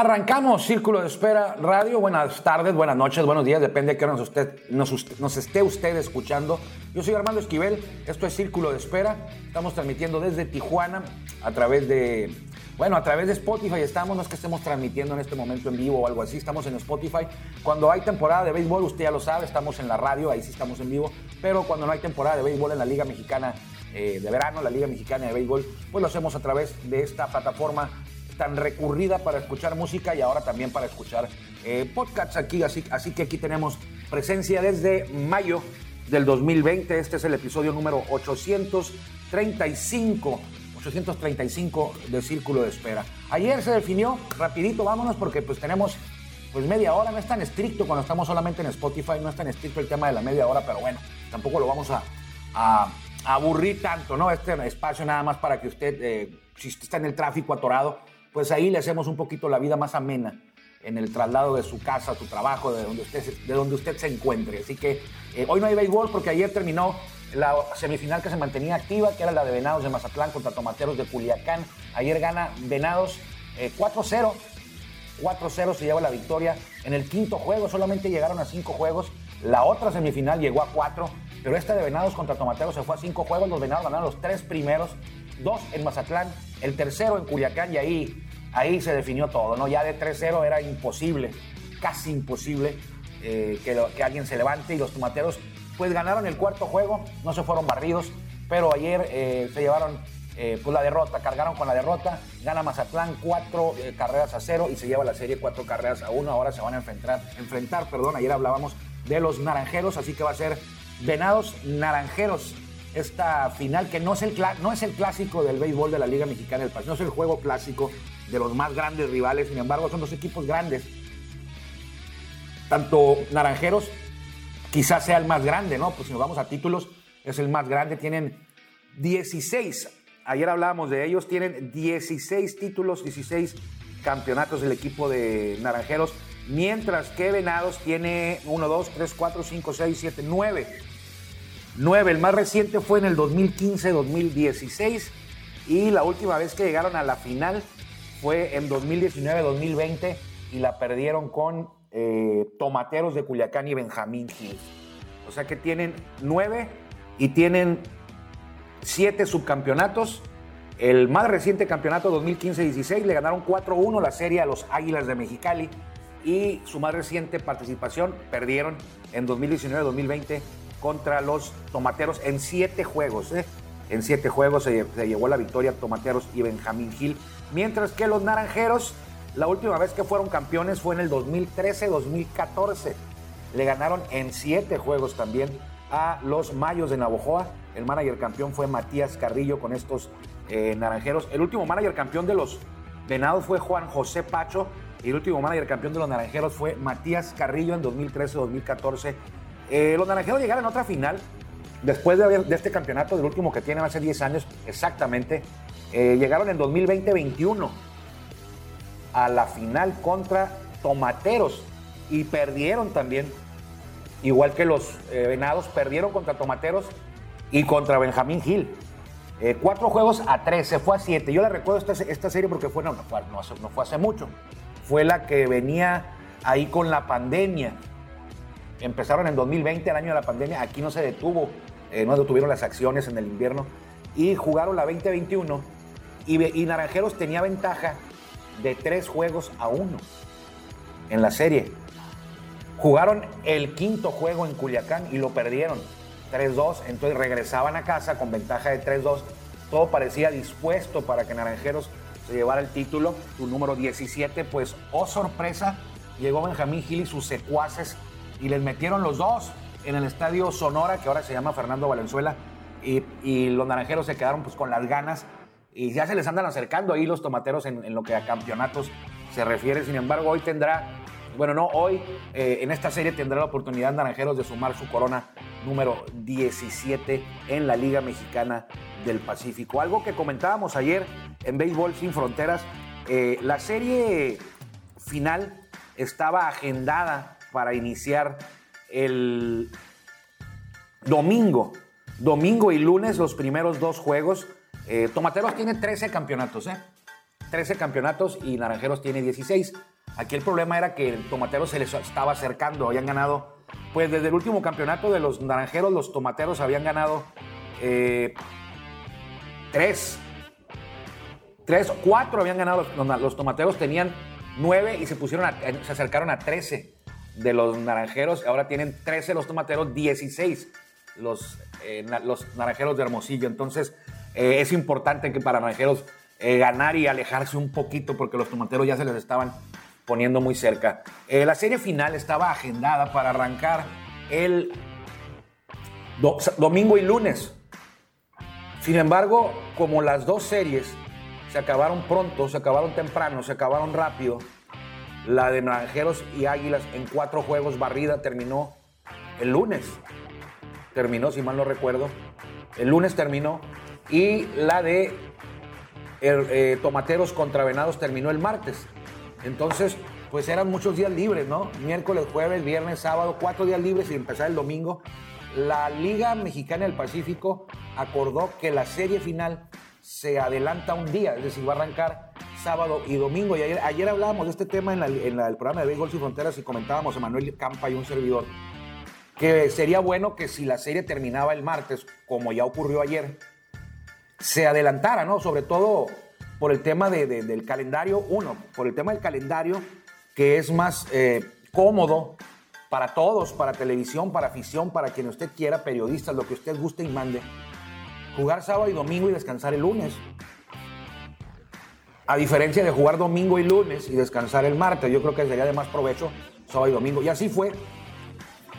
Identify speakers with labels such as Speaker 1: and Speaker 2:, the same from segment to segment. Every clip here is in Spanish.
Speaker 1: Arrancamos Círculo de Espera Radio. Buenas tardes, buenas noches, buenos días, depende de qué hora nos, usted, nos, esté usted escuchando. Yo soy Armando Esquivel, esto es Círculo de Espera. Estamos transmitiendo desde Tijuana a través de, bueno, a través de Spotify estamos, no es que estemos transmitiendo en este momento en vivo o algo así, estamos en Spotify. Cuando hay temporada de béisbol, usted ya lo sabe, estamos en la radio, ahí sí estamos en vivo, pero cuando no hay temporada de béisbol en la Liga Mexicana eh, de verano, la Liga Mexicana de Béisbol, pues lo hacemos a través de esta plataforma tan recurrida para escuchar música y ahora también para escuchar eh, podcasts aquí. Así, que aquí tenemos presencia desde mayo del 2020. Este es el episodio número 835. 835 de Círculo de Espera. Ayer se definió, rapidito, vámonos porque pues tenemos pues media hora, no es tan estricto cuando estamos solamente en Spotify, no es tan estricto el tema de la media hora, pero bueno, tampoco lo vamos a, aburrir tanto, ¿no? Este espacio nada más para que usted, eh, si está en el tráfico atorado, pues ahí le hacemos un poquito la vida más amena en el traslado de su casa, su trabajo, de donde usted, de donde usted se encuentre. Así que eh, hoy no hay béisbol porque ayer terminó la semifinal que se mantenía activa, que era la de Venados de Mazatlán contra Tomateros de Culiacán. Ayer gana Venados eh, 4-0. 4-0 se lleva la victoria. En el quinto juego solamente llegaron a cinco juegos. La otra semifinal llegó a cuatro. Pero esta de Venados contra Tomateros se fue a cinco juegos. Los Venados ganaron los tres primeros. Dos en Mazatlán, el tercero en Culiacán y ahí, ahí se definió todo. ¿no? Ya de 3-0 era imposible, casi imposible eh, que, alguien se levante. Y los Tomateros pues ganaron el cuarto juego. No se fueron barridos. Pero ayer eh, se llevaron eh, pues la derrota, cargaron con la derrota, gana Mazatlán cuatro carreras a cero y se lleva la serie cuatro carreras a uno. Ahora se van a enfrentar, enfrentar, perdón, ayer hablábamos de los naranjeros, así que va a ser Venados Naranjeros esta final que no es el no es el clásico del béisbol de la Liga Mexicana del Pacífico, no es el juego clásico de los más grandes rivales, sin embargo son dos equipos grandes. Tanto Naranjeros quizás sea el más grande, ¿no? Pues si nos vamos a títulos, es el más grande. Tienen 16. Ayer hablábamos de ellos. Tienen 16 títulos, 16 campeonatos del equipo de Naranjeros. Mientras que Venados tiene 1, 2, 3, 4, 5, 6, 7, 9. 9. El más reciente fue en el 2015-2016. Y la última vez que llegaron a la final fue en 2019-2020 y la perdieron con eh, Tomateros de Culiacán y Benjamín Gil. O sea que tienen nueve y tienen siete subcampeonatos. El más reciente campeonato 2015-16 le ganaron 4-1 la serie a los Águilas de Mexicali y su más reciente participación perdieron en 2019-2020 contra los Tomateros en siete juegos. ¿eh? En siete juegos se, se llevó la victoria Tomateros y Benjamín Gil. Mientras que los Naranjeros, la última vez que fueron campeones fue en el 2013-2014. Le ganaron en siete juegos también a los Mayos de Navojoa. El manager campeón fue Matías Carrillo con estos eh, naranjeros. El último manager campeón de los Venados fue Juan José Pacho. Y el último manager campeón de los naranjeros fue Matías Carrillo en 2013-2014. Eh, los naranjeros llegaron a otra final después de, este campeonato, del último que tienen hace 10 años exactamente. Eh, llegaron en 2020-21 a la final contra Tomateros y perdieron también, igual que los eh, Venados, perdieron contra Tomateros y contra Benjamín Gil. Eh, cuatro juegos a tres, se fue a siete. Yo la recuerdo esta, esta serie porque fue, no, no fue, no fue hace mucho. Fue la que venía ahí con la pandemia. Empezaron en 2020, el año de la pandemia. Aquí no se detuvo, no detuvieron las acciones en el invierno. Y jugaron la 2021. Y, y Naranjeros tenía ventaja de tres juegos a uno en la serie. Jugaron el quinto juego en Culiacán y lo perdieron 3-2. Entonces regresaban a casa con ventaja de 3-2. Todo parecía dispuesto para que Naranjeros se llevara el título. Su número 17, pues, oh sorpresa, llegó Benjamín Gil y sus secuaces y les metieron los dos en el estadio Sonora, que ahora se llama Fernando Valenzuela. Y, los naranjeros se quedaron pues con las ganas y ya se les andan acercando ahí los tomateros en, lo que a campeonatos se refiere. Sin embargo, hoy tendrá bueno, no, hoy eh, en esta serie tendrá la oportunidad Naranjeros de sumar su corona número 17 en la Liga Mexicana del Pacífico. Algo que comentábamos ayer en Béisbol Sin Fronteras, eh, la serie final estaba agendada para iniciar el domingo. Domingo y lunes, los primeros dos juegos. Eh, Tomateros tiene 13 campeonatos, ¿eh? 13 campeonatos y Naranjeros tiene 16. Aquí el problema era que el tomatero se les estaba acercando, habían ganado, pues desde el último campeonato de los naranjeros, los tomateros habían ganado eh, tres, tres, cuatro habían ganado, los, tomateros tenían nueve y se pusieron, se acercaron a trece de los naranjeros, ahora tienen trece los tomateros, dieciséis los, eh, los naranjeros de Hermosillo, entonces eh, es importante que para naranjeros ganar y alejarse un poquito porque los tomateros ya se les estaban poniendo muy cerca. Eh, la serie final estaba agendada para arrancar el domingo y lunes. Sin embargo, como las dos series se acabaron pronto, se acabaron temprano, se acabaron rápido, la de Naranjeros y Águilas en cuatro juegos barrida terminó el lunes. Terminó, si mal no recuerdo. El lunes terminó. Y la de eh, Tomateros contra Venados terminó el martes. Entonces, pues eran muchos días libres, ¿no? Miércoles, jueves, viernes, sábado, cuatro días libres y empezar el domingo. La Liga Mexicana del Pacífico acordó que la serie final se adelanta un día, es decir, va a arrancar sábado y domingo. Y ayer, hablábamos de este tema en, el programa de Béisbol Sin Fronteras y comentábamos a Manuel Campa y un servidor, que sería bueno que si la serie terminaba el martes, como ya ocurrió ayer, se adelantara, ¿no? Sobre todo por el tema del calendario, uno, por el tema del calendario, que es más eh, cómodo para todos, para televisión, para afición, para quien usted quiera, periodistas, lo que usted guste y mande. Jugar sábado y domingo y descansar el lunes. A diferencia de jugar domingo y lunes y descansar el martes, yo creo que sería de más provecho sábado y domingo. Y así fue.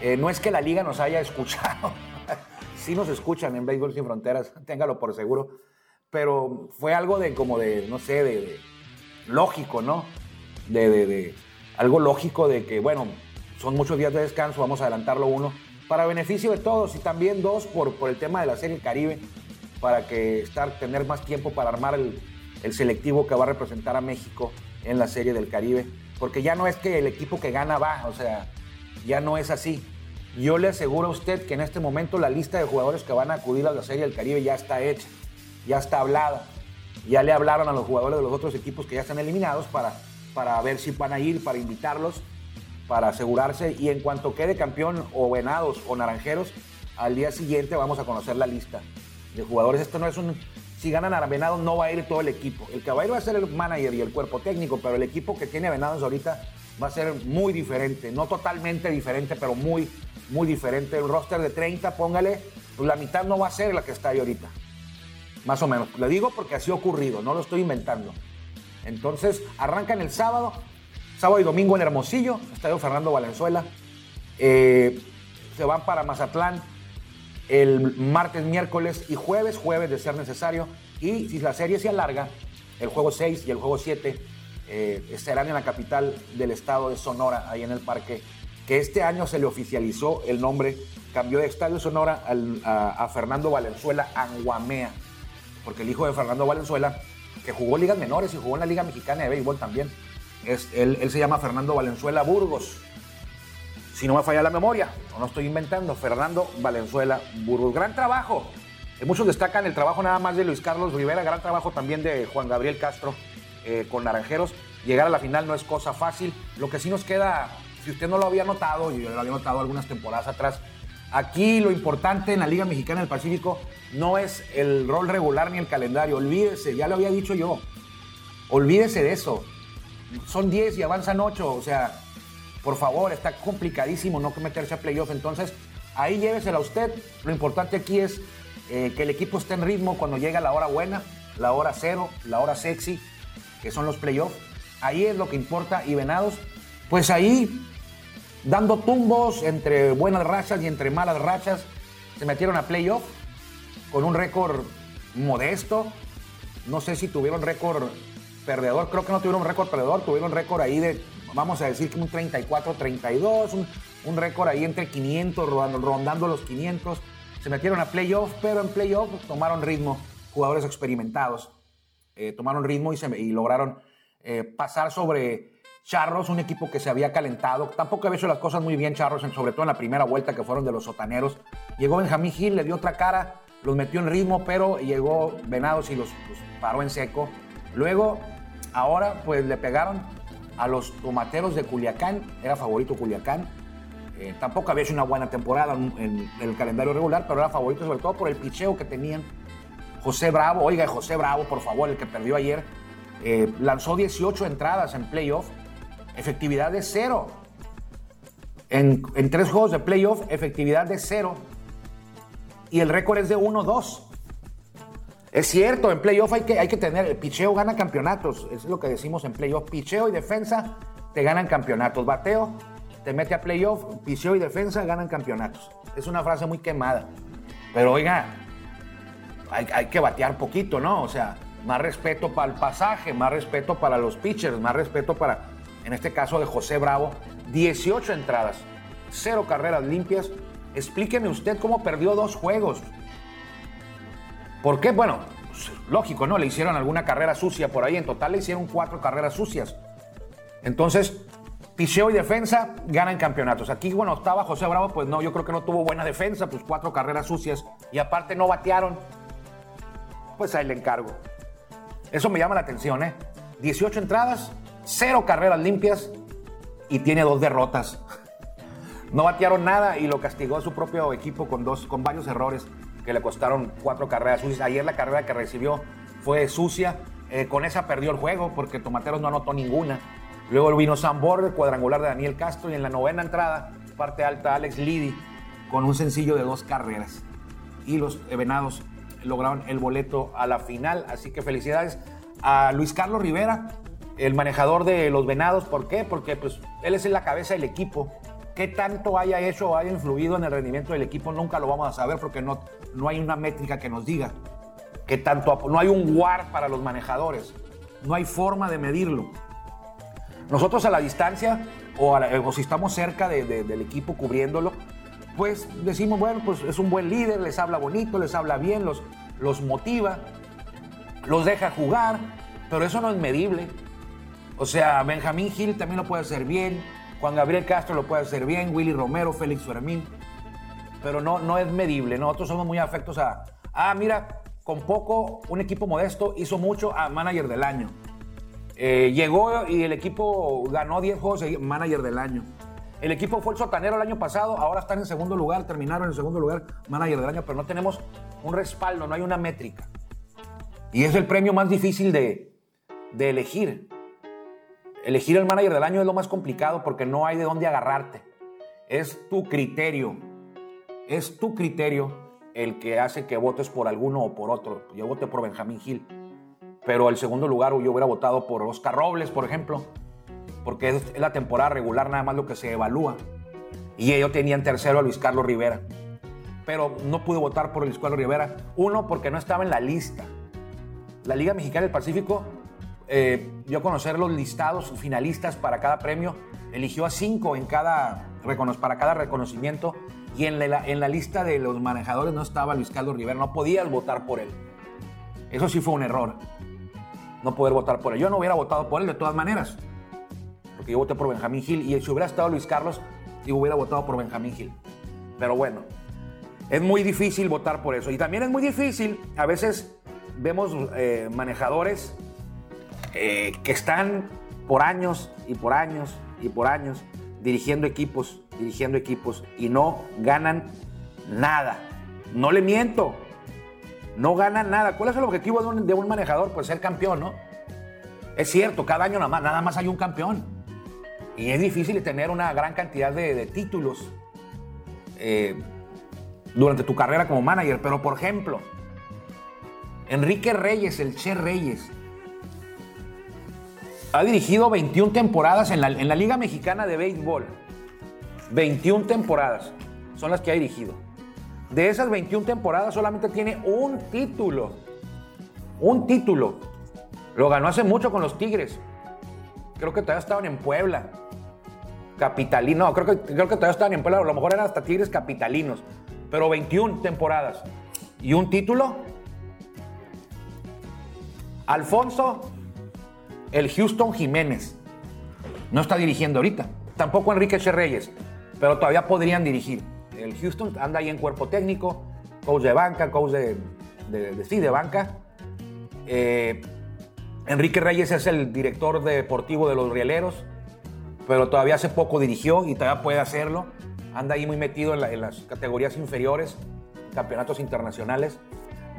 Speaker 1: Eh, no es que la liga nos haya escuchado. Sí nos escuchan en Béisbol Sin Fronteras, téngalo por seguro pero fue algo de como de, no sé, de, lógico, ¿no? De, de, algo lógico de que, bueno, son muchos días de descanso, vamos a adelantarlo uno, para beneficio de todos y también dos por, por el tema de la Serie Caribe, para que estar, tener más tiempo para armar el, el selectivo que va a representar a México en la Serie del Caribe, porque ya no es que el equipo que gana va, o sea, ya no es así. Yo le aseguro a usted que en este momento la lista de jugadores que van a acudir a la Serie del Caribe ya está hecha ya está hablada. Ya le hablaron a los jugadores de los otros equipos que ya están eliminados para, para ver si van a ir, para invitarlos, para asegurarse. Y en cuanto quede campeón o Venados o Naranjeros, al día siguiente vamos a conocer la lista de jugadores. Esto no es un... Si ganan a Venados no va a ir todo el equipo. El que va a ir va a ser el manager y el cuerpo técnico, pero el equipo que tiene Venados ahorita va a ser muy diferente. No totalmente diferente, pero muy, muy diferente. El roster de 30, póngale, pues la mitad no va a ser la que está ahí ahorita. Más o menos. Lo digo porque así ha ocurrido, no lo estoy inventando. Entonces, arrancan el sábado, sábado y domingo en Hermosillo, Estadio Fernando Valenzuela. Eh, se van para Mazatlán el martes, miércoles y jueves, jueves de ser necesario. Y si la serie se alarga, el juego 6 y el juego 7 eh, serán en la capital del estado de Sonora, ahí en el parque, que este año se le oficializó el nombre, cambió de Estadio Sonora a, Fernando Valenzuela Anguamea porque el hijo de Fernando Valenzuela, que jugó ligas menores y jugó en la Liga Mexicana de Béisbol también, es, él, se llama Fernando Valenzuela Burgos. Si no me falla la memoria, no estoy inventando, Fernando Valenzuela Burgos. Gran trabajo. Eh, muchos destacan el trabajo nada más de Luis Carlos Rivera, gran trabajo también de Juan Gabriel Castro eh, con Naranjeros. Llegar a la final no es cosa fácil. Lo que sí nos queda si usted no lo había notado, yo lo había notado algunas temporadas atrás, aquí lo importante en la Liga Mexicana del Pacífico no es el rol regular ni el calendario. Olvídese, ya lo había dicho yo. Olvídese de eso. Son 10 y avanzan 8, o sea, por favor, está complicadísimo no meterse a playoff. Entonces, ahí llévesela usted. Lo importante aquí es eh, que el equipo esté en ritmo cuando llega la hora buena, la hora cero, la hora sexy, que son los playoffs. Ahí es lo que importa. Y Venados, pues ahí, dando tumbos entre buenas rachas y entre malas rachas, se metieron a playoff con un récord modesto. No sé si tuvieron récord perdedor, creo que no tuvieron récord perdedor, tuvieron récord ahí de vamos a decir que un 34-32, un, récord ahí entre 500, rondando, los 500. Se metieron a playoff, pero en playoff tomaron ritmo jugadores experimentados. Eh, tomaron ritmo y, se, y lograron eh, pasar sobre Charros, un equipo que se había calentado. Tampoco había hecho las cosas muy bien Charros, sobre todo en la primera vuelta que fueron de los sotaneros. Llegó Benjamín Gil, le dio otra cara, los metió en ritmo, pero llegó Venados y los, paró en seco. Luego, ahora, pues le pegaron a los tomateros de Culiacán, era favorito Culiacán. Eh, tampoco había hecho una buena temporada en, el calendario regular, pero era favorito sobre todo por el picheo que tenían. José Bravo, oiga, José Bravo, por favor, el que perdió ayer, eh, lanzó 18 entradas en playoff, efectividad de cero. En, en tres juegos de playoff, efectividad de cero. Y el récord es de 1-2. Es cierto, en playoff hay que, hay que tener, el picheo gana campeonatos, es lo que decimos en playoff. Picheo y defensa te ganan campeonatos. Bateo te mete a playoff, picheo y defensa ganan campeonatos. Es una frase muy quemada. Pero oiga, hay, que batear poquito, ¿no? O sea, más respeto para el pasaje, más respeto para los pitchers, más respeto para, en este caso de José Bravo, 18 entradas, cero carreras limpias. Explíqueme usted cómo perdió dos juegos. ¿Por qué? Bueno, pues, lógico, ¿no? Le hicieron alguna carrera sucia por ahí. En total le hicieron cuatro carreras sucias. Entonces, picheo y defensa ganan campeonatos. Aquí, bueno, estaba José Bravo, pues no, yo creo que no tuvo buena defensa, pues cuatro carreras sucias. Y aparte no batearon. Pues ahí le encargo. Eso me llama la atención, ¿eh? 18 entradas, cero carreras limpias y tiene dos derrotas. No batearon nada y lo castigó su propio equipo con, dos, con varios errores que le costaron cuatro carreras. Ayer la carrera que recibió fue sucia. Eh, con esa perdió el juego porque Tomateros no anotó ninguna. Luego vino Sam Border, cuadrangular de Daniel Castro. Y en la novena entrada, parte alta, Alex Liddy con un sencillo de dos carreras. Y los Venados lograron el boleto a la final. Así que felicidades a Luis Carlos Rivera, el manejador de los Venados. ¿Por qué? Porque pues, él es en la cabeza del equipo. ¿Qué tanto haya hecho o haya influido en el rendimiento del equipo? Nunca lo vamos a saber porque no, no hay una métrica que nos diga. ¿Qué tanto, no hay un WAR para los manejadores. No hay forma de medirlo. Nosotros a la distancia o, si estamos cerca del equipo cubriéndolo, pues decimos, bueno, pues es un buen líder, les habla bonito, les habla bien, los, los motiva, los deja jugar, pero eso no es medible. O sea, Benjamín Gil también lo puede hacer bien, Juan Gabriel Castro lo puede hacer bien, Willy Romero, Félix Fermín, pero no, no es medible. Nosotros somos muy afectos a, ah, mira, con poco, un equipo modesto hizo mucho a manager del año. Eh, llegó y el equipo ganó 10 juegos manager del año. El equipo fue el sotanero el año pasado, ahora están en segundo lugar, terminaron en segundo lugar, manager del año, pero no tenemos un respaldo, no hay una métrica. Y es el premio más difícil de, de elegir. Elegir el manager del año es lo más complicado porque no hay de dónde agarrarte. Es tu criterio. Es tu criterio el que hace que votes por alguno o por otro. Yo voté por Benjamín Gil. Pero el segundo lugar yo hubiera votado por Oscar Robles, por ejemplo. Porque es la temporada regular nada más lo que se evalúa. Y ellos tenían tercero a Luis Carlos Rivera. Pero no pude votar por Luis Carlos Rivera. Uno, porque no estaba en la lista. La Liga Mexicana del Pacífico eh, a conocer los listados finalistas para cada premio, eligió a cinco en cada, para cada reconocimiento y en la, en la lista de los manejadores no estaba Luis Carlos Rivera, no podías votar por él. Eso sí fue un error, no poder votar por él. Yo no hubiera votado por él de todas maneras, porque yo voté por Benjamín Gil y si hubiera estado Luis Carlos, yo hubiera votado por Benjamín Gil. Pero bueno, es muy difícil votar por eso. Y también es muy difícil, a veces vemos eh, manejadores eh, que están por años y por años y por años dirigiendo equipos, dirigiendo equipos y no ganan nada. No le miento, no ganan nada. ¿Cuál es el objetivo de un, manejador? Pues ser campeón, ¿no? Es cierto, cada año nada más hay un campeón. Y es difícil tener una gran cantidad de, títulos eh, durante tu carrera como manager. Pero, por ejemplo, Enrique Reyes, el Che Reyes, ha dirigido 21 temporadas en la, en la Liga Mexicana de Béisbol. 21 temporadas son las que ha dirigido. De esas 21 temporadas solamente tiene un título. Un título. Lo ganó hace mucho con los Tigres. Creo que todavía estaban en Puebla. Capitalino. No, creo que, creo que todavía estaban en Puebla. A lo mejor eran hasta Tigres capitalinos. Pero 21 temporadas. ¿Y un título? Alfonso, el Houston Jiménez. No está dirigiendo ahorita. Tampoco Enrique Reyes. Pero todavía podrían dirigir. El Houston anda ahí en cuerpo técnico. Coach de banca, coach de, de, de sí, de banca. Eh, Enrique Reyes es el director deportivo de los Rieleros, pero todavía hace poco dirigió y todavía puede hacerlo. Anda ahí muy metido en, la- en las categorías inferiores, campeonatos internacionales.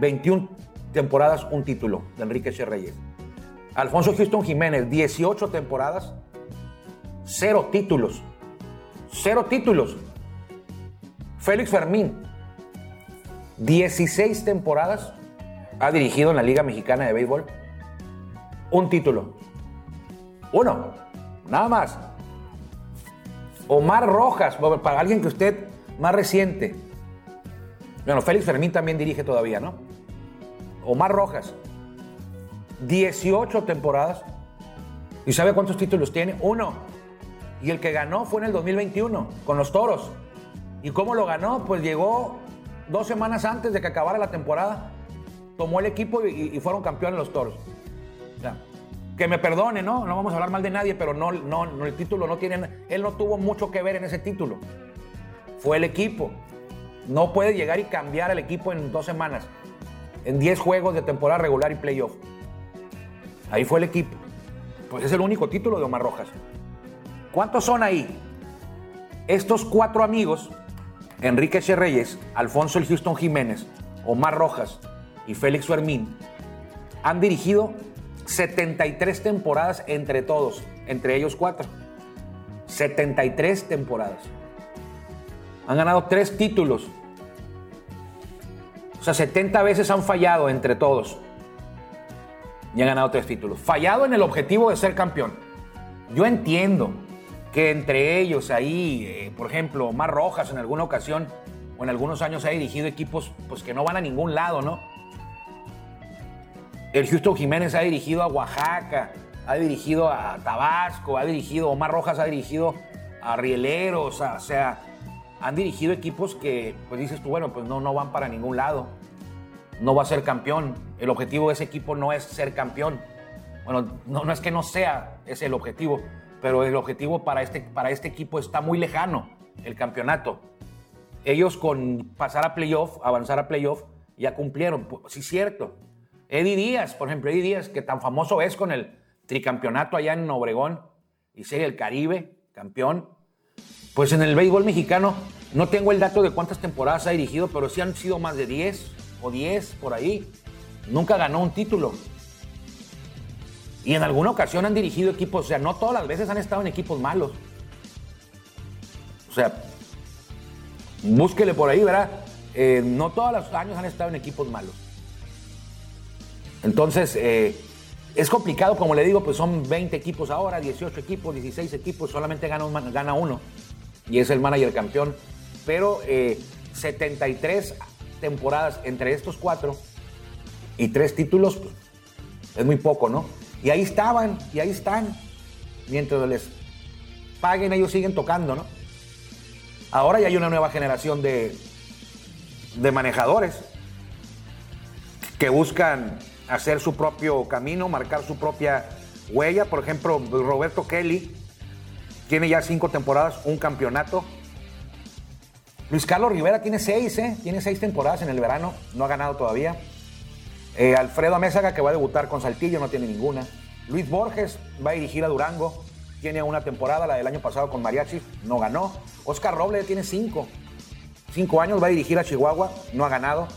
Speaker 1: 21 temporadas, un título de Enrique Che Reyes. Alfonso Houston Jiménez, 18 temporadas, cero títulos. Cero títulos. Félix Fermín, 16 temporadas, ha dirigido en la Liga Mexicana de Béisbol un título. Uno, nada más. Omar Rojas, para alguien que usted más reciente. Bueno, Félix Fermín también dirige todavía, ¿no? Omar Rojas, 18 temporadas. ¿Y sabe cuántos títulos tiene? Uno. Y el que ganó fue en el 2021, con los Toros. ¿Y cómo lo ganó? Pues llegó dos semanas antes de que acabara la temporada. Tomó el equipo y, fueron campeones los Toros. Ya. Que me perdone, ¿no? No vamos a hablar mal de nadie, pero no, no, el título no tiene. Él no tuvo mucho que ver en ese título. Fue el equipo. No puede llegar y cambiar al equipo en dos semanas. En 10 juegos de temporada regular y playoff. Ahí fue el equipo. Pues es el único título de Omar Rojas. ¿Cuántos son ahí? Estos cuatro amigos, Enrique Che Reyes, Alfonso el Houston Jiménez, Omar Rojas y Félix Fermín, han dirigido 73 temporadas entre todos, entre ellos cuatro. 73 temporadas. Han ganado tres títulos. O sea, 70 veces han fallado entre todos. Y han ganado tres títulos. Fallado en el objetivo de ser campeón. Yo entiendo que entre ellos ahí, eh, por ejemplo, Omar Rojas en alguna ocasión o en algunos años ha dirigido equipos pues, que no van a ningún lado, ¿no? El Houston Jiménez ha dirigido a Oaxaca, ha dirigido a Tabasco, ha dirigido, Omar Rojas ha dirigido a Rieleros, o sea, han dirigido equipos que, pues dices tú, bueno, pues no, no van para ningún lado. No va a ser campeón. El objetivo de ese equipo no es ser campeón. Bueno, no, no es que no sea, es el objetivo, pero el objetivo para este, para este equipo está muy lejano, el campeonato. Ellos con pasar a playoff, avanzar a playoff, ya cumplieron. Pues, sí, cierto. Eddie Díaz, por ejemplo, Eddie Díaz, que tan famoso es con el tricampeonato allá en Obregón y Serie del Caribe, campeón. Pues en el béisbol mexicano, no tengo el dato de cuántas temporadas ha dirigido, pero sí han sido más de 10 o 10 por ahí. Nunca ganó un título. Y en alguna ocasión han dirigido equipos, o sea, no todas las veces han estado en equipos malos. O sea, búsquele por ahí, ¿verdad? Eh, no todos los años han estado en equipos malos. Entonces, eh, es complicado, como le digo, pues son 20 equipos ahora, 18 equipos, 16 equipos, solamente gana, gana uno y es el manager campeón. Pero eh, 73 temporadas entre estos cuatro y tres títulos, pues, es muy poco, ¿no? Y ahí estaban, y ahí están. Mientras les paguen, ellos siguen tocando, ¿no? Ahora ya hay una nueva generación de, de manejadores que buscan hacer su propio camino, marcar su propia huella. Por ejemplo, Roberto Kelly tiene ya cinco temporadas, un campeonato. Luis Carlos Rivera tiene seis, ¿eh? Tiene seis temporadas en el verano, no ha ganado todavía. Eh, Alfredo Amézaga, que va a debutar con Saltillo, no tiene ninguna. Luis Borges va a dirigir a Durango, tiene una temporada, la del año pasado con Mariachi, no ganó. Oscar Robles tiene cinco. Cinco años, va a dirigir a Chihuahua, no ha ganado.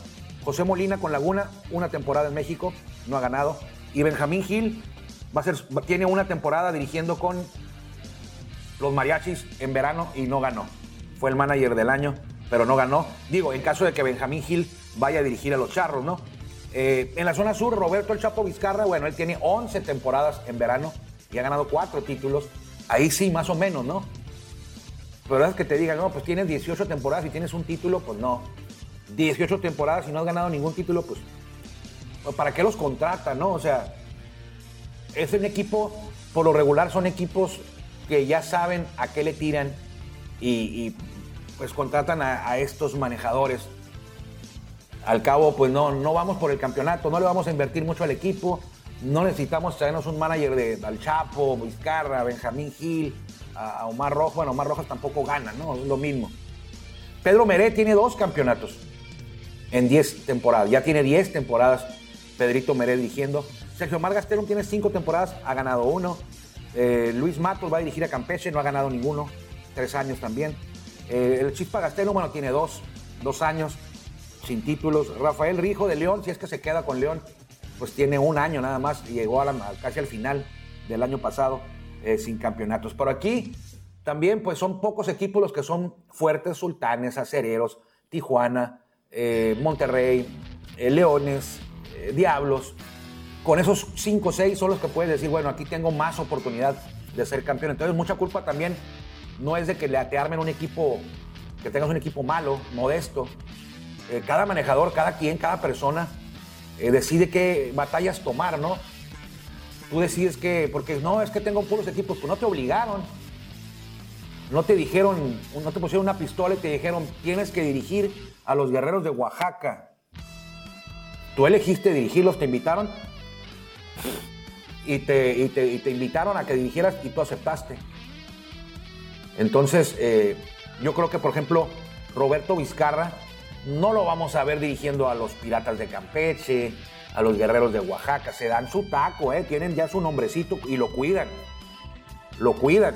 Speaker 1: José Molina con Laguna, una temporada en México, no ha ganado. Y Benjamín Gil va a ser, tiene una temporada dirigiendo con los mariachis en verano y no ganó. Fue el manager del año, pero no ganó. Digo, en caso de que Benjamín Gil vaya a dirigir a los charros, ¿no? Eh, en la zona sur, Roberto El Chapo Vizcarra, bueno, él tiene 11 temporadas en verano y ha ganado cuatro títulos. Ahí sí, más o menos, ¿no? Pero es que te digan, no, pues tienes 18 temporadas y tienes un título, pues no. 18 temporadas y no has ganado ningún título, pues, ¿para qué los contratan, no? O sea, es un equipo, por lo regular son equipos que ya saben a qué le tiran y, pues contratan a, estos manejadores. Al cabo, pues no, no vamos por el campeonato, no le vamos a invertir mucho al equipo, no necesitamos traernos un manager de Al Chapo, Vizcarra, Benjamín Gil, a, Omar Rojo. Bueno, Omar Rojas tampoco gana, ¿no? Es lo mismo. Pedro Meré tiene dos campeonatos en 10 temporadas. Ya tiene 10 temporadas Pedrito Meré dirigiendo. Sergio Mar tiene 5 temporadas, ha ganado uno. Eh, Luis Matos va a dirigir a Campeche, no ha ganado ninguno. Tres años también. Eh, el Chispa Gastelum, bueno, tiene dos, dos años sin títulos. Rafael Rijo de León, si es que se queda con León, pues tiene un año nada más. Llegó a casi al final del año pasado eh, sin campeonatos. Pero aquí también pues son pocos equipos los que son fuertes, Sultanes, Acereros, Tijuana, Monterrey, Leones, Diablos con esos 5 o 6 son los que puedes decir, bueno, aquí tengo más oportunidad de ser campeón. Entonces, mucha culpa también no es de que te armen un equipo, que tengas un equipo malo, modesto. Eh, cada manejador, cada quien, cada persona eh, decide qué batallas tomar, ¿no? Tú decides que, porque no, es que tengo puros equipos, pues no te obligaron. No te dijeron, no te pusieron una pistola y te dijeron, tienes que dirigir a los guerreros de Oaxaca. Tú elegiste dirigirlos, te invitaron, y te, invitaron a que dirigieras y tú aceptaste. Entonces, eh, yo creo que, por ejemplo, Roberto Vizcarra no lo vamos a ver dirigiendo a los Piratas de Campeche, a los Guerreros de Oaxaca. Se dan su taco, ¿eh? tienen ya su nombrecito y lo cuidan. Lo cuidan.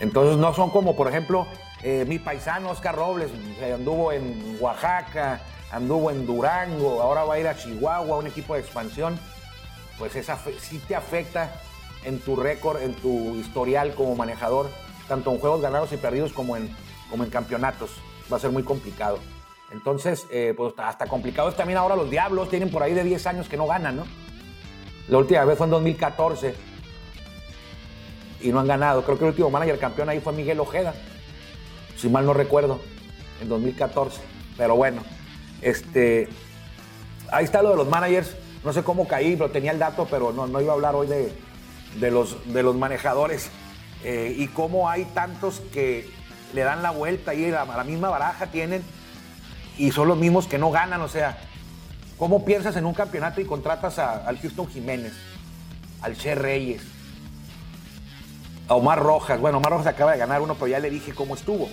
Speaker 1: Entonces, no son como, por ejemplo, eh, mi paisano Oscar Robles, anduvo en Oaxaca, anduvo en Durango, ahora va a ir a Chihuahua, un equipo de expansión, pues esa sí te afecta en tu récord, en tu historial como manejador, tanto en juegos ganados y perdidos como en, como en campeonatos. Va a ser muy complicado. Entonces, eh, pues hasta complicado es también ahora los Diablos, tienen por ahí de 10 años que no ganan, ¿no? La última vez fue en 2014 y no han ganado. Creo que el último manager campeón ahí fue Miguel Ojeda, si mal no recuerdo, en 2014. Pero bueno, este, ahí está lo de los managers. No sé cómo caí, pero tenía el dato, pero no, no iba a hablar hoy de, de, los, de los manejadores eh, y cómo hay tantos que le dan la vuelta y a la misma baraja tienen y son los mismos que no ganan. O sea, ¿cómo piensas en un campeonato y contratas al Houston Jiménez, al Che Reyes, Omar Rojas? Bueno, Omar Rojas acaba de ganar uno, pero ya le dije cómo estuvo.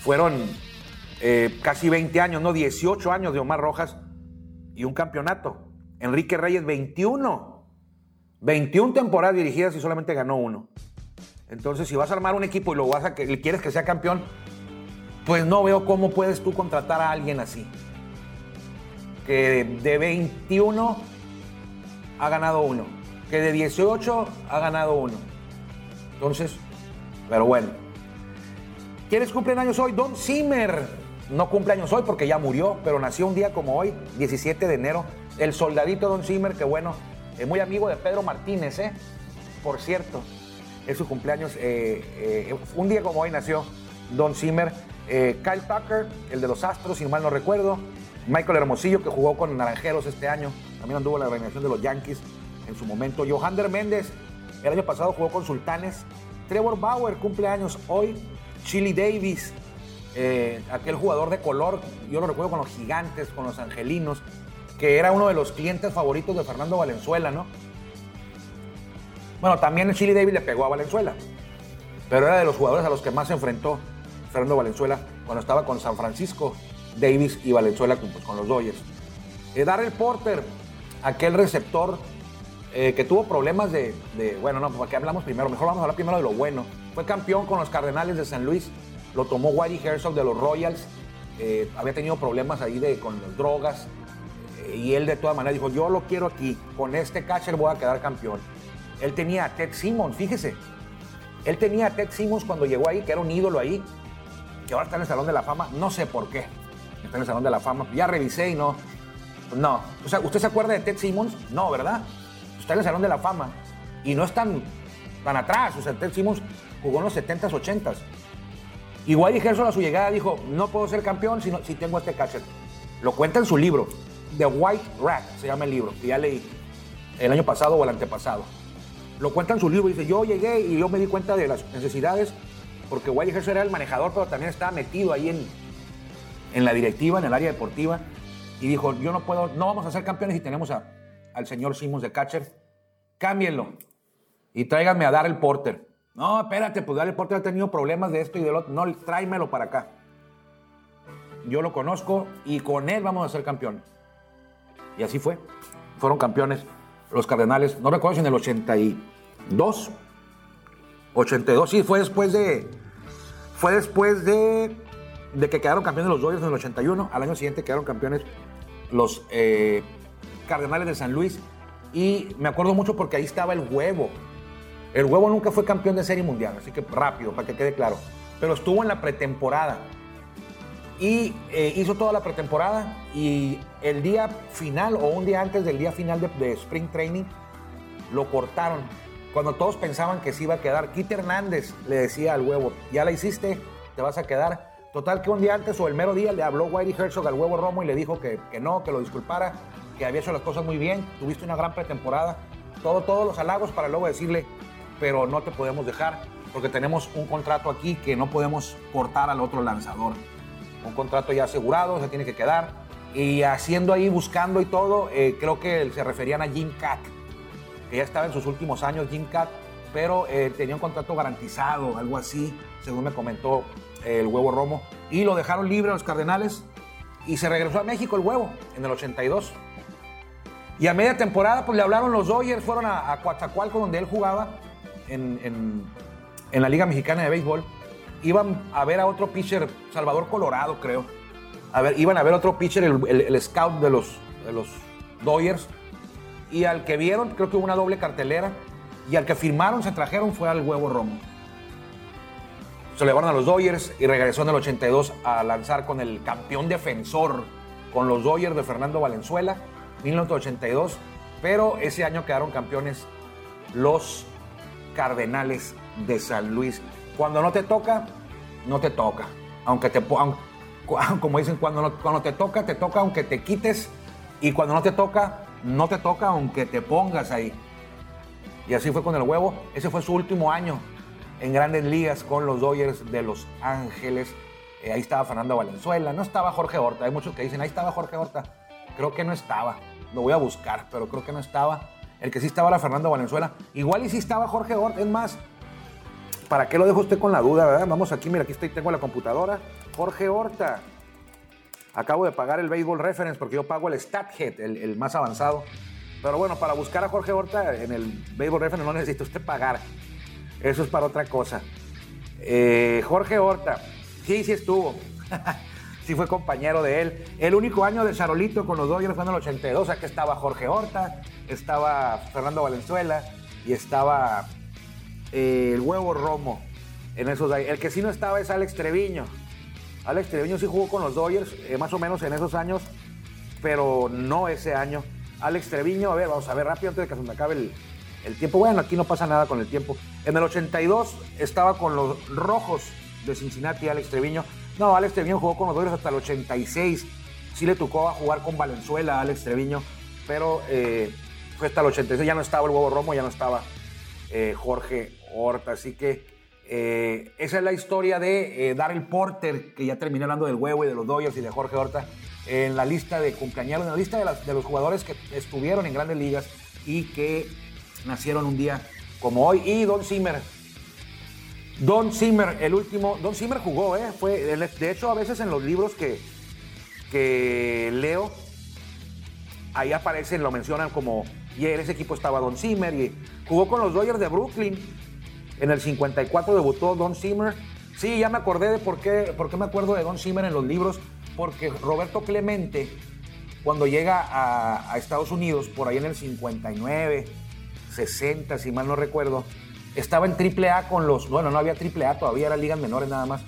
Speaker 1: Fueron eh, casi 20 años, no, 18 años de Omar Rojas y un campeonato. Enrique Reyes, 21. 21 temporadas dirigidas y solamente ganó uno. Entonces, si vas a armar un equipo y lo vas a que quieres que sea campeón, pues no veo cómo puedes tú contratar a alguien así. Que de 21 ha ganado uno. Que de 18 ha ganado uno. Entonces, pero bueno. ¿Quiénes cumplen años hoy? Don Zimmer no cumple años hoy porque ya murió, pero nació un día como hoy, 17 de enero. El soldadito Don Zimmer, que bueno, es muy amigo de Pedro Martínez, ¿eh? Por cierto, es su cumpleaños. Eh, eh, un día como hoy nació Don Zimmer. Eh, Kyle Tucker, el de los Astros, si mal no recuerdo. Michael Hermosillo, que jugó con Naranjeros este año. También anduvo en la organización de los Yankees en su momento. Johander Méndez, el año pasado jugó con Sultanes. Trevor Bauer, cumpleaños hoy. Chili Davis, eh, aquel jugador de color, yo lo recuerdo con los gigantes, con los angelinos, que era uno de los clientes favoritos de Fernando Valenzuela, ¿no? Bueno, también Chili Davis le pegó a Valenzuela, pero era de los jugadores a los que más se enfrentó Fernando Valenzuela cuando estaba con San Francisco, Davis y Valenzuela pues, con los Dodgers. Eh, Darrell Porter, aquel receptor eh, que tuvo problemas de, de- bueno, no, ¿para qué hablamos primero? Mejor vamos a hablar primero de lo bueno. Fue campeón con los Cardenales de San Luis, lo tomó Whitey Herzog de los Royals, eh, había tenido problemas ahí de, con las drogas, eh, y él de todas maneras dijo, yo lo quiero aquí, con este catcher voy a quedar campeón. Él tenía a Ted Simmons, fíjese, él tenía a Ted Simmons cuando llegó ahí, que era un ídolo ahí, que ahora está en el Salón de la Fama, no sé por qué, está en el Salón de la Fama, ya revisé y no, no. O sea, ¿usted se acuerda de Ted Simmons? No, ¿verdad? Está en el Salón de la Fama y no es tan, atrás, o sea, Ted Simmons jugó en los 70s, 80s. Y Whitey Herzog a su llegada dijo, no puedo ser campeón si, no- si tengo este catcher. Lo cuenta en su libro, The White Rat, se llama el libro, que ya leí el año pasado o el antepasado. Lo cuenta en su libro, dice, yo llegué y yo me di cuenta de las necesidades, porque Whitey Herzog era el manejador, pero también estaba metido ahí en, en la directiva, en el área deportiva, y dijo, yo no puedo, no vamos a ser campeones si tenemos a- al señor Simmons de catcher, cámbienlo y tráiganme a Darrell Porter. No, espérate, pues Darrell Porter ha tenido problemas de esto y del otro, no, tráemelo para acá. Yo lo conozco y con él vamos a ser campeón. Y así fue. Fueron campeones los Cardenales, no recuerdo si en el 82, 82, sí, fue después de, fue después de, de que quedaron campeones los Dodgers en el 81. Al año siguiente quedaron campeones los eh, Cardenales de San Luis. Y me acuerdo mucho porque ahí estaba el huevo. El huevo nunca fue campeón de serie mundial, así que rápido, para que quede claro. Pero estuvo en la pretemporada. Y eh, hizo toda la pretemporada. Y el día final, o un día antes del día final de, Spring Training, lo cortaron. Cuando todos pensaban que se iba a quedar. Kit Hernández le decía al huevo, ya la hiciste, te vas a quedar. Total que un día antes o el mero día le habló Whitey Herzog al huevo Romo y le dijo que no, que lo disculpara, que había hecho las cosas muy bien, tuviste una gran pretemporada. Todo, todos los halagos para luego decirle, pero no te podemos dejar porque tenemos un contrato aquí que no podemos cortar al otro lanzador. Un contrato ya asegurado, se tiene que quedar. Y haciendo ahí, buscando y todo, eh, creo que se referían a Jim Cat, que ya estaba en sus últimos años, Jim Cat, pero eh, tenía un contrato garantizado, algo así, según me comentó eh, el huevo Romo. Y lo dejaron libre a los Cardenales y se regresó a México el huevo en el 82. Y a media temporada, pues le hablaron los Dodgers, fueron a, a Coatzacoalcos, donde él jugaba en, en- la Liga Mexicana de Béisbol. Iban a ver a otro pitcher, Salvador Colorado, creo. A ver, iban a ver otro pitcher, el, scout de los, de los Dodgers. Y al que vieron, creo que hubo una doble cartelera. Y al que firmaron, se trajeron, fue al huevo Romo. Se lo llevaron a los Dodgers y regresó en el 82 a lanzar con el campeón defensor, con los Dodgers de Fernando Valenzuela, 1982. Pero ese año quedaron campeones los Cardenales de San Luis. Cuando no te toca, no te toca. Aunque te como dicen, cuando, cuando te toca, te toca aunque te quites. Y cuando no te toca, no te toca aunque te pongas ahí. Y así fue con el huevo. Ese fue su último año en grandes ligas con los Dodgers de Los Ángeles. Eh, ahí estaba Fernando Valenzuela. No estaba Jorge Horta. Hay muchos que dicen, ahí estaba Jorge Horta. Creo que no estaba. Lo voy a buscar, pero creo que no estaba. El que sí estaba era Fernando Valenzuela. Igual y sí estaba Jorge Horta. Es más, ¿para qué lo dejo usted con la duda, verdad? Vamos aquí, mira, aquí estoy, tengo la computadora. Jorge Horta. Acabo de pagar el Baseball Reference porque yo pago el StatHead, el, el más avanzado. Pero bueno, para buscar a Jorge Horta en el Baseball Reference no necesita usted pagar. Eso es para otra cosa. Eh, Jorge Horta, sí, sí estuvo. sí fue compañero de él. El único año de Charolito con los Dodgers fue en el 82, o que estaba Jorge Horta, estaba Fernando Valenzuela y estaba eh, el huevo Romo en esos. El que sí no estaba es Alex Treviño. Alex Treviño sí jugó con los Dodgers, eh, más o menos en esos años, pero no ese año. Alex Treviño, a ver, vamos a ver rápido antes de que se me acabe el tiempo. Bueno, aquí no pasa nada con el tiempo. En el 82 estaba con los Rojos de Cincinnati, Alex Treviño. No, Alex Treviño jugó con los Dodgers hasta el 86. Sí le tocó jugar con Valenzuela Alex Treviño, pero eh, fue hasta el 86. Ya no estaba el huevo Romo, ya no estaba eh, Jorge Horta. Así que eh, esa es la historia de Darrell Porter, que ya terminé hablando del huevo y de los Dodgers y de Jorge Horta, en la lista de cumpleaños, en la lista de, de los jugadores que estuvieron en grandes ligas y que nacieron un día como hoy. Y Don Zimmer. Don Zimmer, el último. Don Zimmer jugó, ¿eh? Fue, de hecho, a veces en los libros que, que leo, ahí aparecen, lo mencionan como Y en ese equipo estaba Don Zimmer y jugó con los Dodgers de Brooklyn. En el 54 debutó Don Zimmer. Sí, ya me acordé de por qué, por qué me acuerdo de Don Zimmer en los libros. Porque Roberto Clemente, cuando llega a, a Estados Unidos, por ahí en el 59, 60, si mal no recuerdo, estaba en AAA con los, bueno, no había AAA, todavía eran ligas menores nada más.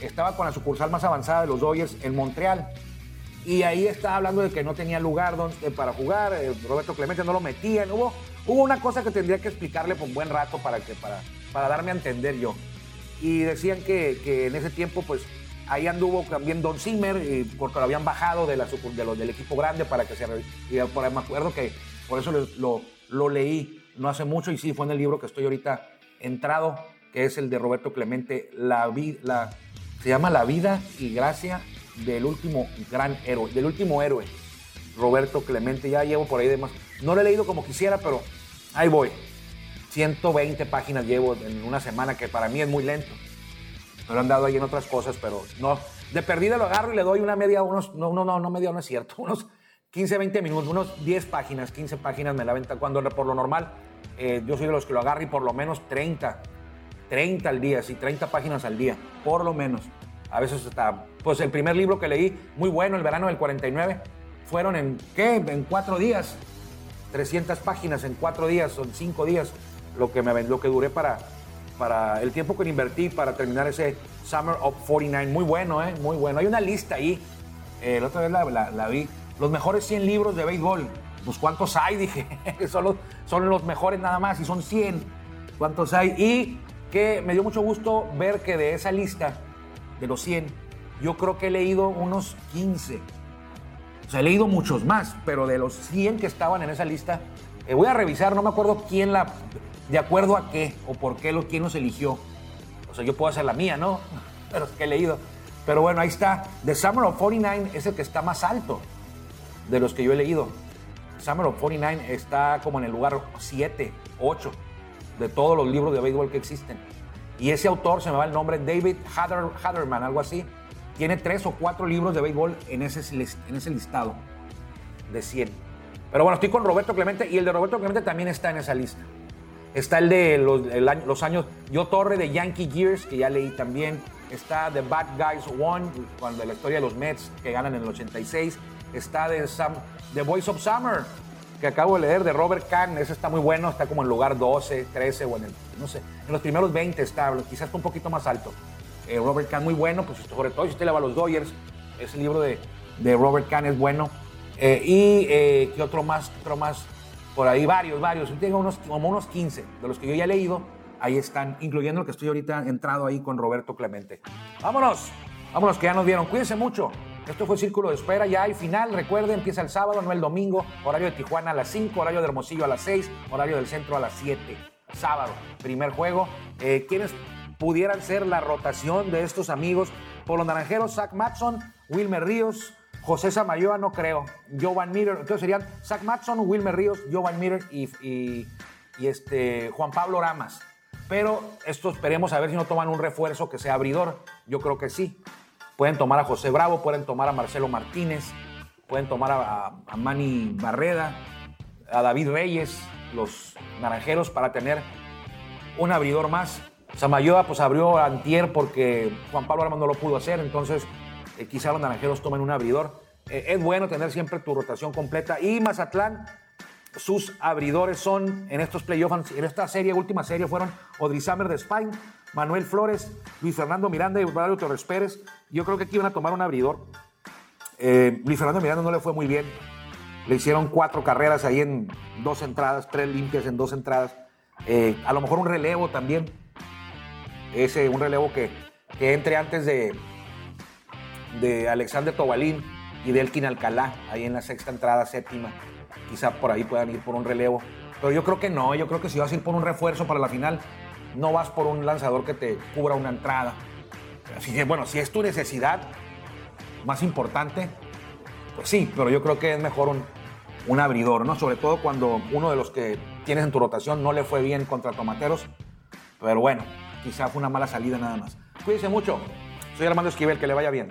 Speaker 1: Estaba con la sucursal más avanzada de los Dodgers en Montreal. Y ahí estaba hablando de que no tenía lugar donde, para jugar, eh, Roberto Clemente no lo metían. Hubo, hubo una cosa que tendría que explicarle por un buen rato para, que, para, para darme a entender yo. Y decían que, que en ese tiempo, pues, ahí anduvo también Don Zimmer, y porque lo habían bajado de la, de los, del equipo grande para que se... Y ahí me acuerdo que por eso lo, lo leí no hace mucho y sí fue en el libro que estoy ahorita entrado, que es el de Roberto Clemente, la, la, se llama La vida y gracia del último gran héroe, del último héroe, Roberto Clemente. Ya llevo por ahí de más. No lo he leído como quisiera, pero ahí voy. 120 páginas llevo en una semana, que para mí es muy lento. Me lo han dado ahí en otras cosas, pero no. De perdida lo agarro y le doy una media, unos, no, no, no, no media, no es cierto, unos 15, 20 minutos, unos 10 páginas, 15 páginas me la venta. Cuando por lo normal, eh, yo soy de los que lo agarro y por lo menos 30, 30 al día, sí, 30 páginas al día, por lo menos. A veces está, pues el primer libro que leí, muy bueno, el verano del 49, fueron en, ¿qué? En cuatro días. 300 páginas en cuatro días, son cinco días lo que, me, lo que duré para, para el tiempo que invertí para terminar ese Summer of 49. Muy bueno, ¿eh? Muy bueno. Hay una lista ahí. Eh, la otra vez la, la, la vi los mejores 100 libros de béisbol. Pues cuántos hay, dije, son los, son los mejores nada más y son 100. ¿Cuántos hay? Y que me dio mucho gusto ver que de esa lista, de los 100, yo creo que he leído unos 15. O sea, he leído muchos más, pero de los 100 que estaban en esa lista, eh, voy a revisar, no me acuerdo quién la, de acuerdo a qué o por qué, lo, quién los eligió. O sea, yo puedo hacer la mía, ¿no? Pero es que he leído. Pero bueno, ahí está. The Summer of 49 es el que está más alto de los que yo he leído. Summer of 49 está como en el lugar 7, 8 de todos los libros de béisbol que existen. Y ese autor, se me va el nombre, David Hatterman, algo así, tiene tres o cuatro libros de béisbol en ese, en ese listado de 100. Pero bueno, estoy con Roberto Clemente y el de Roberto Clemente también está en esa lista. Está el de los, años Yo Torre de Yankee Gears, que ya leí también. Está The Bad Guys One, cuando la historia de los Mets que ganan en el 86 está de The Voice of Summer, que acabo de leer de Robert Kahn, ese está muy bueno, está como en lugar 12, 13 o en el, no sé, en los primeros 20 está, quizás un poquito más alto. Eh, Robert Kahn muy bueno, pues sobre todo si usted le va a los Dodgers, ese libro de, de Robert Kahn es bueno. Eh, y eh, ¿qué otro más? otro más? Por ahí varios, varios. Tengo unos, como unos 15 de los que yo ya he leído. Ahí están, incluyendo el que estoy ahorita entrado ahí con Roberto Clemente. Vámonos, vámonos que ya nos vieron. Cuídense mucho. Esto fue Círculo de Espera, ya hay final. Recuerden, empieza el sábado, no el domingo. Horario de Tijuana a las 5, horario de Hermosillo a las 6, horario del centro a las 7. Sábado, primer juego. Eh, ¿Quiénes pudieran ser la rotación de estos amigos? Por los naranjeros, Zach Matson, Wilmer Ríos, José Samayoa, no creo. Jovan Miller. Entonces serían Zach Matson, Wilmer Ríos, Jovan Miller y, y, este, Juan Pablo Ramas. Pero esto esperemos a ver si no toman un refuerzo que sea abridor. Yo creo que sí. Pueden tomar a José Bravo, pueden tomar a Marcelo Martínez, pueden tomar a, Manny Barreda, a David Reyes, los naranjeros, para tener un abridor más. Samayoa pues abrió antier porque Juan Pablo Armando no lo pudo hacer, entonces eh, quizá los naranjeros tomen un abridor. Eh, es bueno tener siempre tu rotación completa. Y Mazatlán, sus abridores son en estos playoffs, en esta serie, última serie, fueron Odrizamer de Spain, Manuel Flores, Luis Fernando Miranda y Eduardo Torres Pérez. Yo creo que aquí iban a tomar un abridor. Eh, Luis Fernando Miranda no le fue muy bien. Le hicieron cuatro carreras ahí en dos entradas, tres limpias en dos entradas. Eh, a lo mejor un relevo también. Ese, un relevo que, entre antes de, de Alexander Tobalín y de Elkin Alcalá, ahí en la sexta entrada, séptima. Quizá por ahí puedan ir por un relevo. Pero yo creo que no, yo creo que si vas a ir por un refuerzo para la final, no vas por un lanzador que te cubra una entrada. Así bueno, si es tu necesidad más importante, pues sí, pero yo creo que es mejor un, un abridor, ¿no? Sobre todo cuando uno de los que tienes en tu rotación no le fue bien contra Tomateros. Pero bueno, quizá fue una mala salida nada más. Cuídense mucho. Soy Armando Esquivel, que le vaya bien.